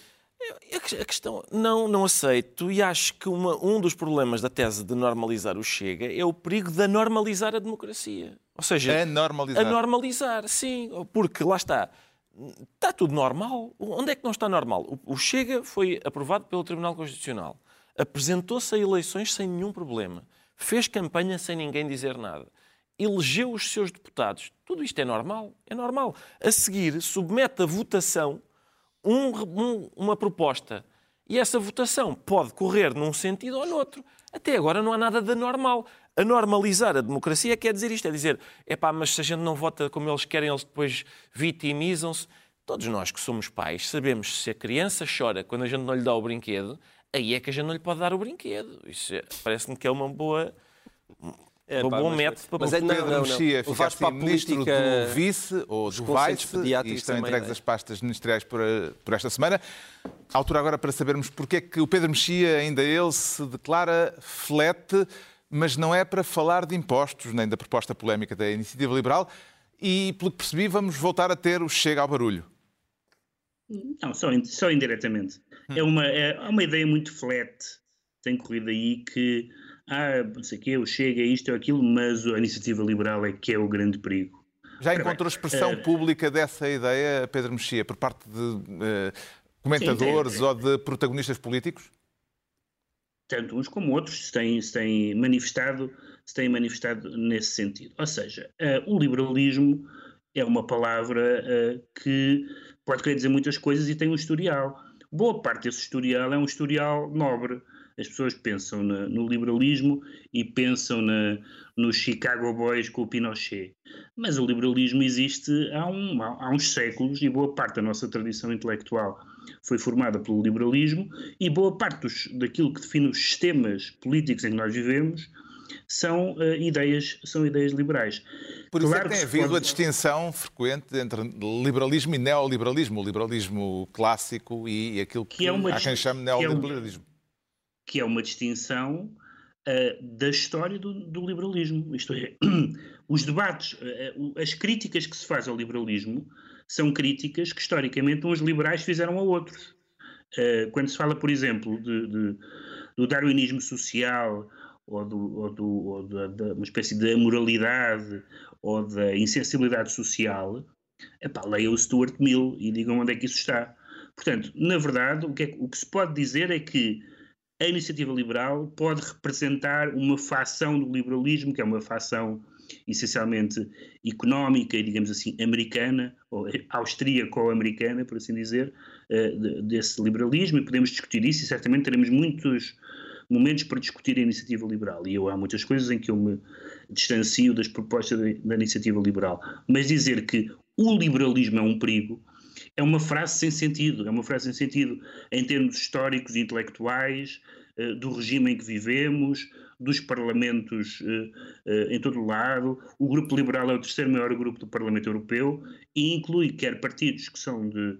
A questão, não, não aceito e acho que uma, um dos problemas da tese de normalizar o Chega é o perigo de normalizar a democracia. Ou seja, a normalizar. A normalizar, sim, porque lá está. Está tudo normal. Onde é que não está normal? O Chega foi aprovado pelo Tribunal Constitucional. Apresentou-se a eleições sem nenhum problema. Fez campanha sem ninguém dizer nada. Elegeu os seus deputados. Tudo isto é normal? É normal. A seguir, submete a votação um, um, uma proposta e essa votação pode correr num sentido ou noutro. Até agora não há nada de normal. A normalizar a democracia quer dizer isto, é dizer, é pá, mas se a gente não vota como eles querem, eles depois vitimizam-se. Todos nós que somos pais sabemos se a criança chora quando a gente não lhe dá o brinquedo, aí é que a gente não lhe pode dar o brinquedo. Isso é, parece-me que é uma boa é, um bom método para mas é, não, Pedro não, Mexia fica assim, ministro do vice ou do vice e estão entregues as pastas ministeriais por, por, esta semana. Altura agora para sabermos porque é que o Pedro Mexia, ainda ele, se declara flete, mas não é para falar de impostos, nem da proposta polémica da Iniciativa Liberal. E, pelo que percebi, vamos voltar a ter o Chega ao barulho. Não, só, só indiretamente. Hum. É, uma, é uma ideia muito flat, tem corrido aí, que ah, não sei o quê, o Chega, é isto ou aquilo, mas a iniciativa liberal é que é o grande perigo. Já encontrou expressão uh, pública dessa ideia, Pedro Mexia, por parte de uh, comentadores sim, tem, ou de protagonistas políticos? Tanto uns como outros se têm, se têm, manifestado, se têm manifestado nesse sentido. Ou seja, uh, o liberalismo é uma palavra que pode querer dizer muitas coisas e tem um historial. Boa parte desse historial é um historial nobre as pessoas pensam na, no liberalismo e pensam na, nos Chicago Boys com o Pinochet. Mas o liberalismo existe há, um, há, uns séculos e boa parte da nossa tradição intelectual foi formada pelo liberalismo e boa parte dos, daquilo que define os sistemas políticos em que nós vivemos são uh, ideias são ideias liberais. Por isso é claro é que tem havido pode... a distinção frequente entre liberalismo e neoliberalismo, o liberalismo clássico e aquilo que, que é uma, há quem chame neoliberalismo. Que é uma distinção uh, da história do, do, liberalismo. Isto é, os debates, uh, as críticas que se faz ao liberalismo são críticas que historicamente uns liberais fizeram a outros. Uh, quando se fala, por exemplo, de, de, do darwinismo social ou, do, ou, do, ou da, da, uma espécie de amoralidade ou da insensibilidade social, epá, leia o Stuart Mill e digam onde é que isso está. Portanto, na verdade, o que, é, o que se pode dizer é que a iniciativa liberal pode representar uma facção do liberalismo, que é uma facção essencialmente económica e, digamos assim, americana, ou austríaco-americana, por assim dizer, eh, desse liberalismo, e podemos discutir isso, e certamente teremos muitos momentos para discutir a iniciativa liberal. E eu, há muitas coisas em que eu me distancio das propostas da iniciativa liberal. Mas dizer que o liberalismo é um perigo é uma frase sem sentido, é uma frase sem sentido em termos históricos e intelectuais, eh, do regime em que vivemos, dos parlamentos eh, eh, em todo o lado. O Grupo Liberal é o terceiro maior grupo do Parlamento Europeu e inclui quer partidos que são de,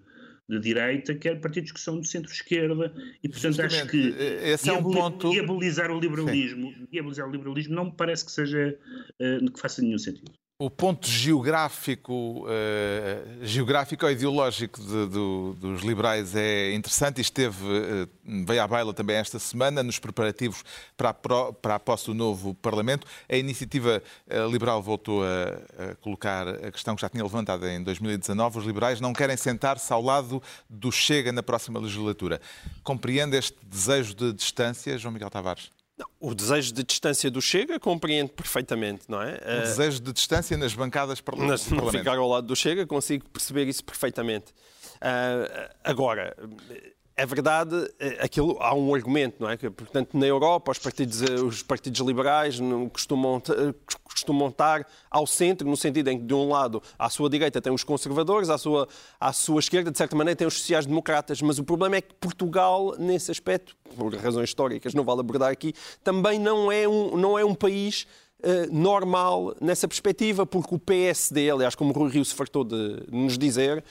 de direita, quer partidos que são de centro-esquerda, e portanto Justamente, acho que esse é um ponto... diabolizar o liberalismo, diabolizar o liberalismo não me parece que seja que faça nenhum sentido. O ponto geográfico, uh, geográfico ou ideológico de, do, dos liberais é interessante e esteve, uh, veio à baila também esta semana nos preparativos para a, pro, para a posse do novo Parlamento. A iniciativa uh, liberal voltou a, a, colocar a questão que já tinha levantado em 2019. Os liberais não querem sentar-se ao lado do Chega na próxima legislatura. Compreende este desejo de distância, João Miguel Tavares? O desejo de distância do Chega compreendo perfeitamente, não é? O desejo de distância nas bancadas parlamentares. Não ficar ao lado do Chega, consigo perceber isso perfeitamente. Uh, agora, é verdade, eh, aquilo, há um argumento, não é? Que, portanto, na Europa, os partidos, eh, os partidos liberais costumam, eh, costumam estar ao centro, no sentido em que, de um lado, à sua direita tem os conservadores, à sua, à sua esquerda, de certa maneira, tem os sociais-democratas. Mas o problema é que Portugal, nesse aspecto, por razões históricas, não vale abordar aqui, também não é um, não é um país normal nessa perspectiva, porque o PSD, aliás, como o Rui Rio se fartou de nos dizer,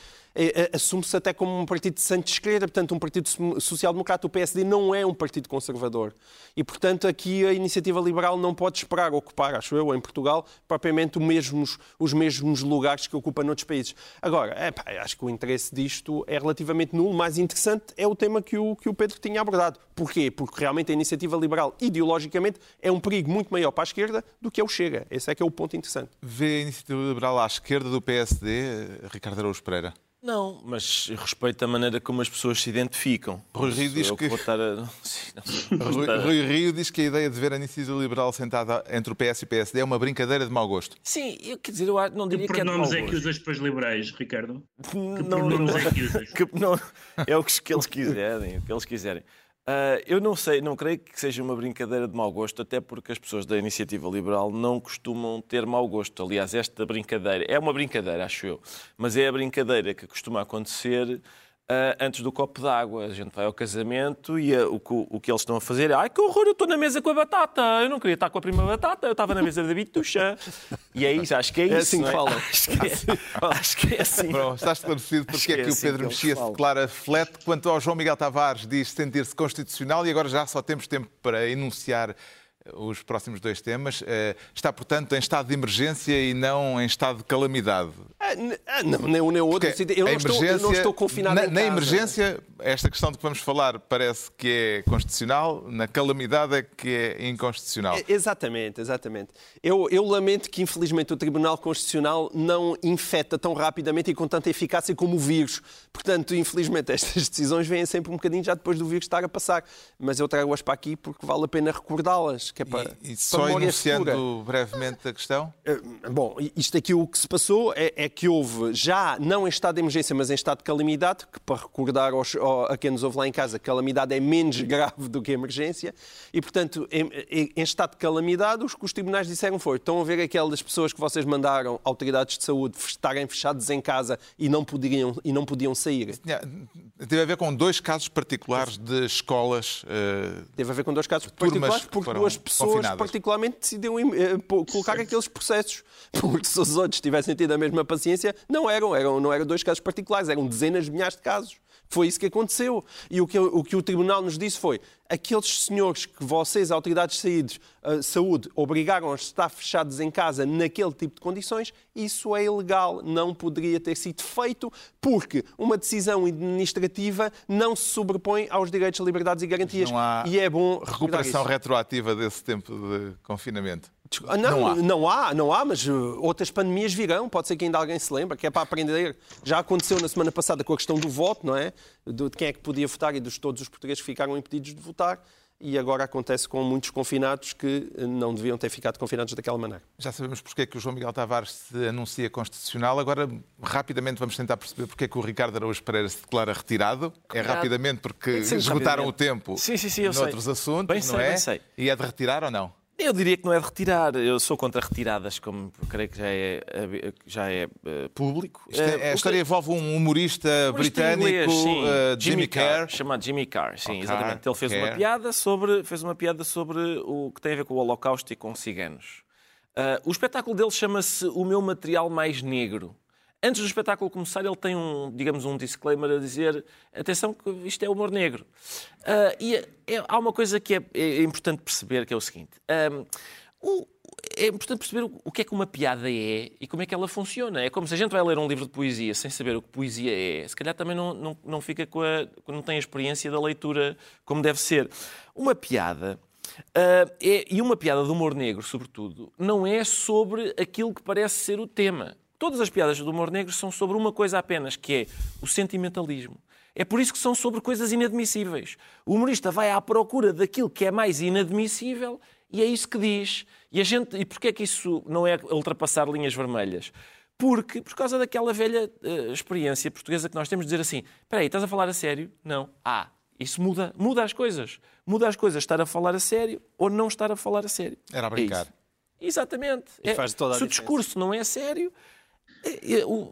assume-se até como um partido de centro-esquerda, portanto, um partido social-democrata. O PSD não é um partido conservador. E, portanto, aqui a iniciativa liberal não pode esperar ocupar, acho eu, em Portugal, propriamente os mesmos, os mesmos lugares que ocupa noutros países. Agora, é, acho que o interesse disto é relativamente nulo. Mais interessante é o tema que o, que o Pedro tinha abordado. Porquê? Porque realmente a iniciativa liberal, ideologicamente, é um perigo muito maior para a esquerda do que é o Chega. Esse é que é o ponto interessante. Vê a iniciativa liberal à esquerda do PSD, Ricardo Araújo Pereira? Não, mas respeito a maneira como as pessoas se identificam. Rui Rio diz que... A... Sim, Rui, Rui, Rio diz que a ideia de ver a iniciativa liberal sentada entre o PS e o PSD é uma brincadeira de mau gosto. Sim, eu quer dizer, eu não diria que, que é de mau gosto. é que usas para os liberais, Ricardo? Que não, não, é que usas? Que não, é o que eles quiserem, o que eles quiserem. Uh, eu não sei, não creio que seja uma brincadeira de mau gosto, até porque as pessoas da iniciativa liberal não costumam ter mau gosto. Aliás, esta brincadeira é uma brincadeira, acho eu, mas é a brincadeira que costuma acontecer Uh, antes do copo d'água. A gente vai ao casamento e uh, o, que, o, que eles estão a fazer é ai que horror, eu estou na mesa com a batata. Eu não queria estar com a prima batata, eu estava na mesa da bitucha. E é isso, acho que é, é isso. Assim que é? fala. Acho que é, acho que é assim. Bom, está esclarecido porque é, é que assim o Pedro Mexia se declara flat. Quanto ao João Miguel Tavares, diz sentir-se constitucional e agora já só temos tempo para enunciar os próximos dois temas. Eh, está, portanto, em estado de emergência e não em estado de calamidade. Ah, ah não, nem um nem o outro. Eu não, estou, eu não estou confinado na, em casa. Na emergência, esta questão de que vamos falar parece que é constitucional, na calamidade é que é inconstitucional. É, exatamente, exatamente. Eu, eu lamento que, infelizmente, o Tribunal Constitucional não infecta tão rapidamente e com tanta eficácia como o vírus. Portanto, infelizmente, estas decisões vêm sempre um bocadinho já depois do vírus estar a passar. Mas eu trago-as para aqui porque vale a pena recordá-las que é para. E, e só enunciando futura. brevemente a questão? Eh, bom, isto aqui o que se passou é, é, que houve, já não em estado de emergência, mas em estado de calamidade, que para recordar aos, a quem nos ouve lá em casa, calamidade é menos grave do que emergência, e portanto, em, em estado de calamidade, os que os tribunais disseram foi: estão a ver aquelas pessoas que vocês mandaram, autoridades de saúde, estarem fechados em casa e não, poderiam, e não podiam sair. Teve a ver com dois casos particulares de escolas. Uh, Teve a ver com dois casos particulares, porque duas pessoas particularmente decidiram eh, colocar aqueles processos. Porque se os outros tivessem tido a mesma paciência, não eram, eram, não eram dois casos particulares, eram dezenas de milhares de casos. Foi isso que aconteceu. E o que, o que o Tribunal nos disse foi: aqueles senhores que vocês, autoridades de uh, saúde, obrigaram a estar fechados em casa naquele tipo de condições, isso é ilegal. Não poderia ter sido feito porque uma decisão administrativa não se sobrepõe aos direitos, liberdades e garantias. Não há e é bom recuperação isso. retroativa desse tempo de confinamento. Não, não há. não há, não há, mas uh, outras pandemias virão. Pode ser que ainda alguém se lembre, que é para aprender. Já aconteceu na semana passada com a questão do voto, não é? De quem é que podia votar e de todos os portugueses que ficaram impedidos de votar. E agora acontece com muitos confinados que uh, não deviam ter ficado confinados daquela maneira. Já sabemos porque é que o João Miguel Tavares se anuncia constitucional. Agora, rapidamente, vamos tentar perceber porque é que o Ricardo Araújo Pereira se declara retirado. É rapidamente porque sim, esgotaram rapidamente. o tempo sim, sim, sim, noutros assuntos, bem não sei, é? Sei. E é de retirar ou não? Eu diria que não é de retirar. Eu sou contra retiradas, como creio que já é, já é uh, público. É, a história envolve um humorista, humorista britânico, inglês, uh, Jimmy, Jimmy Carr. Chamado Jimmy Carr, sim, oh, exatamente. Ele fez Carr. uma piada sobre, fez uma piada sobre o que tem a ver com o Holocausto e com ciganos. Uh, o espetáculo dele chama-se O Meu Material Mais Negro antes do espetáculo começar, ele tem um, digamos, um disclaimer a dizer: atenção, que isto é humor negro. Uh, e é, é, há uma coisa que é, é, importante perceber, que é o seguinte: um, o, é importante perceber o que é que uma piada é e como é que ela funciona. É como se a gente vai ler um livro de poesia sem saber o que poesia é, se calhar também não, não, não fica com a, não tem a experiência da leitura como deve ser. Uma piada. Uh, é, e uma piada de humor negro, sobretudo, não é sobre aquilo que parece ser o tema. Todas as piadas do humor negro são sobre uma coisa apenas, que é o sentimentalismo. É por isso que são sobre coisas inadmissíveis. O humorista vai à procura daquilo que é mais inadmissível e é isso que diz. E, a gente, e porquê é que isso não é ultrapassar linhas vermelhas? Porque, por causa daquela velha uh, experiência portuguesa que nós temos de dizer assim: espera aí, estás a falar a sério? Não. Ah, isso muda, muda as coisas. Muda as coisas estar a falar a sério ou não estar a falar a sério. Era a brincar. É Exatamente. É, se o discurso não é sério, é, é,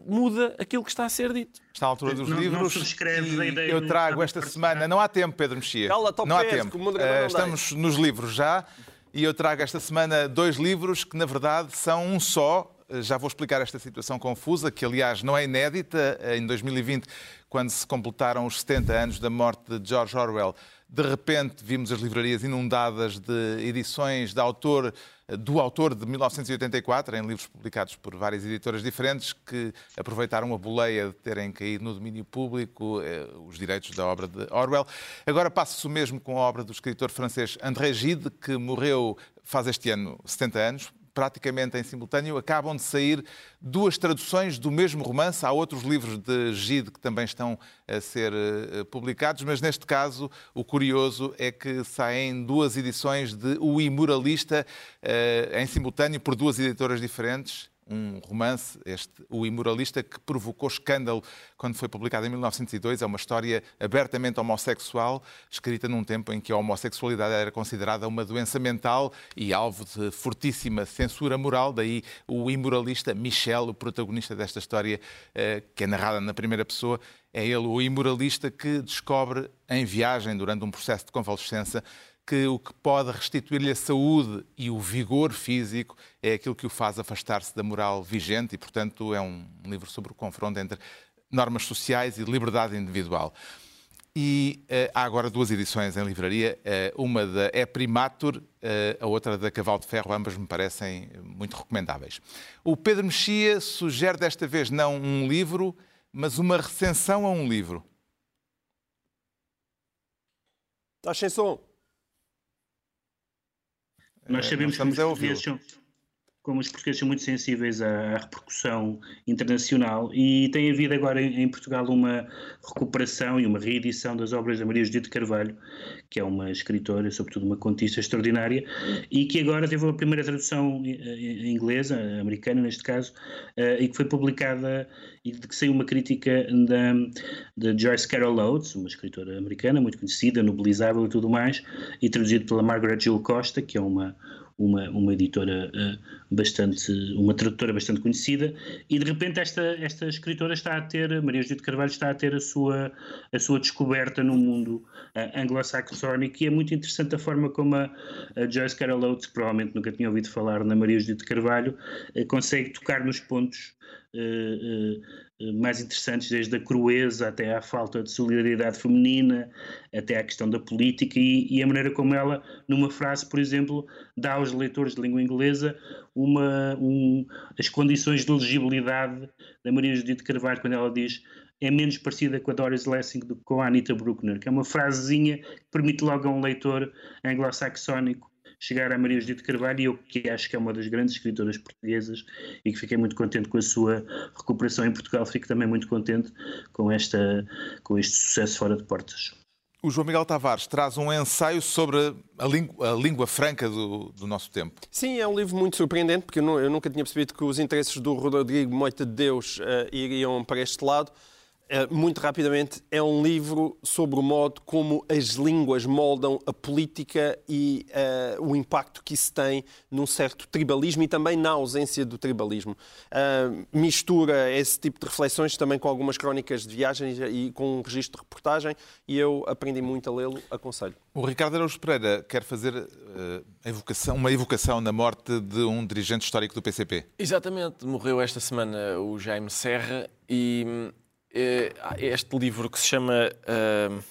muda aquilo que está a ser dito. Está à altura dos não, livros. Não eu trago esta semana. Não há tempo, Pedro Mexia. não há tempo. Uh, estamos nos livros já. E eu trago esta semana dois livros que, na verdade, são um só. Já vou explicar esta situação confusa, que aliás não é inédita. Em 2020, quando se completaram os 70 anos da morte de George Orwell, de repente vimos as livrarias inundadas de edições de autor, do autor de 1984, em livros publicados por várias editoras diferentes, que aproveitaram a boleia de terem caído no domínio público eh, os direitos da obra de Orwell. Agora passa-se o mesmo com a obra do escritor francês André Gide, que morreu faz este ano 70 anos, praticamente em simultâneo, acabam de sair duas traduções do mesmo romance. Há outros livros de Gide que também estão a ser eh, publicados, mas neste caso o curioso é que saem duas edições de O Imoralista eh, em simultâneo por duas editoras diferentes um romance, este O Imoralista, que provocou escândalo quando foi publicado em 1902. É uma história abertamente homossexual, escrita num tempo em que a homossexualidade era considerada uma doença mental e alvo de fortíssima censura moral. Daí o imoralista Michel, o protagonista desta história, eh, que é narrada na primeira pessoa, é ele o imoralista que descobre em viagem, durante um processo de convalescença, que o que pode restituir-lhe a saúde e o vigor físico é aquilo que o faz afastar-se da moral vigente e, portanto, é um livro sobre o confronto entre normas sociais e liberdade individual. E uh, há agora duas edições em livraria, uh, uma da É Primatur, uh, a outra da Cavalo de Ferro, ambas me parecem muito recomendáveis. O Pedro Mexia sugere desta vez não um livro, mas uma recensão a um livro. Estás sem som? Nós eh, sabemos que os portugueses são, como os portugueses são muito sensíveis à repercussão internacional e tem havido agora em, Portugal uma recuperação e uma reedição das obras da Maria Judite Carvalho, que é uma escritora, sobretudo uma contista extraordinária, e que agora teve a primeira tradução inglesa, americana neste caso, eh, e que foi publicada e de que saiu uma crítica da, Joyce Carol Oates, uma escritora americana muito conhecida, nobilizável e tudo mais, e traduzido pela Margaret Jill Costa, que é uma uma, uma editora uh, bastante, uma tradutora bastante conhecida, e de repente esta, esta escritora está a ter, Maria Judite Carvalho está a ter a sua, a sua descoberta no mundo uh, anglo-saxónico, e é muito interessante a forma como a, a Joyce Carol Oates, provavelmente nunca tinha ouvido falar na Maria Judite Carvalho, uh, consegue tocar nos pontos mais interessantes, desde a crueza até à falta de solidariedade feminina, até à questão da política e, e, a maneira como ela, numa frase, por exemplo, dá aos leitores de língua inglesa uma, um, as condições de legibilidade da Maria Judite Carvalho, quando ela diz é menos parecida com a Doris Lessing do que com a Anita Bruckner, que é uma frasezinha que permite logo a um leitor anglo-saxónico chegar a Maria Judite Carvalho e eu que acho que é uma das grandes escritoras portuguesas e que fiquei muito contente com a sua recuperação em Portugal, fico também muito contente com, esta, com este sucesso fora de portas. O João Miguel Tavares traz um ensaio sobre a língua, a língua franca do, do, nosso tempo. Sim, é um livro muito surpreendente, porque eu, eu nunca tinha percebido que os interesses do Rodrigo Moita de Deus uh, iriam para este lado. Eh, muito rapidamente, é um livro sobre o modo como as línguas moldam a política e uh, o impacto que isso tem num certo tribalismo e também na ausência do tribalismo. Uh, mistura esse tipo de reflexões também com algumas crónicas de viagens e com um registro de reportagem e eu aprendi muito a lê-lo, aconselho. O Ricardo Araújo Pereira quer fazer uh, evocação, uma evocação na morte de um dirigente histórico do PCP. Exatamente, morreu esta semana o Jaime Serra e hum, este livro que se chama uh,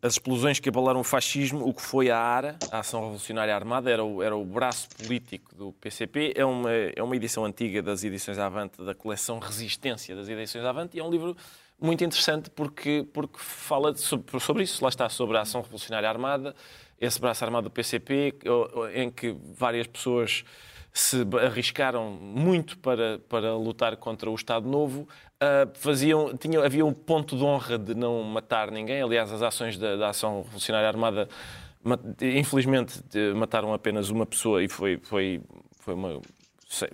As Explosões que Abalaram o Fascismo, o que foi a ARA, a Ação Revolucionária Armada, era o, era o braço político do PCP. É uma, é uma edição antiga das edições Avante, da coleção Resistência das edições Avante, e é um livro muito interessante porque, porque fala sobre, sobre isso. Lá está, sobre a Ação Revolucionária Armada, esse braço armado do PCP, em que várias pessoas se arriscaram muito para, para lutar contra o Estado Novo, uh, faziam, tinham, havia um ponto de honra de não matar ninguém. Aliás, as ações da, da Ação Revolucionária Armada, infelizmente, mataram apenas uma pessoa e foi, foi, foi uma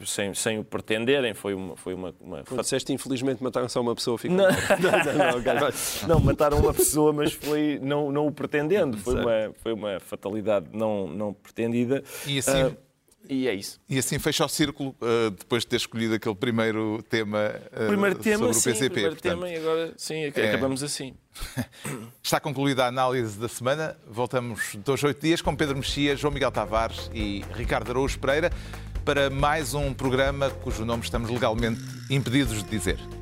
sem, sem o pretenderem, foi uma. Foi uma, uma... Quando disseste infelizmente mataram só uma pessoa, fica. Não, não, não, não, mataram uma pessoa, mas foi não, não o pretendendo, foi uma, foi uma fatalidade não, não pretendida. E assim. Uh, e é isso. E assim fecha o círculo, uh, depois de ter escolhido aquele primeiro tema, uh, primeiro tema sobre sim, o PCP. Primeiro portanto, tema e agora sim, é... acabamos assim. Está concluída a análise da semana. Voltamos dois, oito dias com Pedro Mexia, João Miguel Tavares e Ricardo Araújo Pereira para mais um programa cujo nome estamos legalmente impedidos de dizer.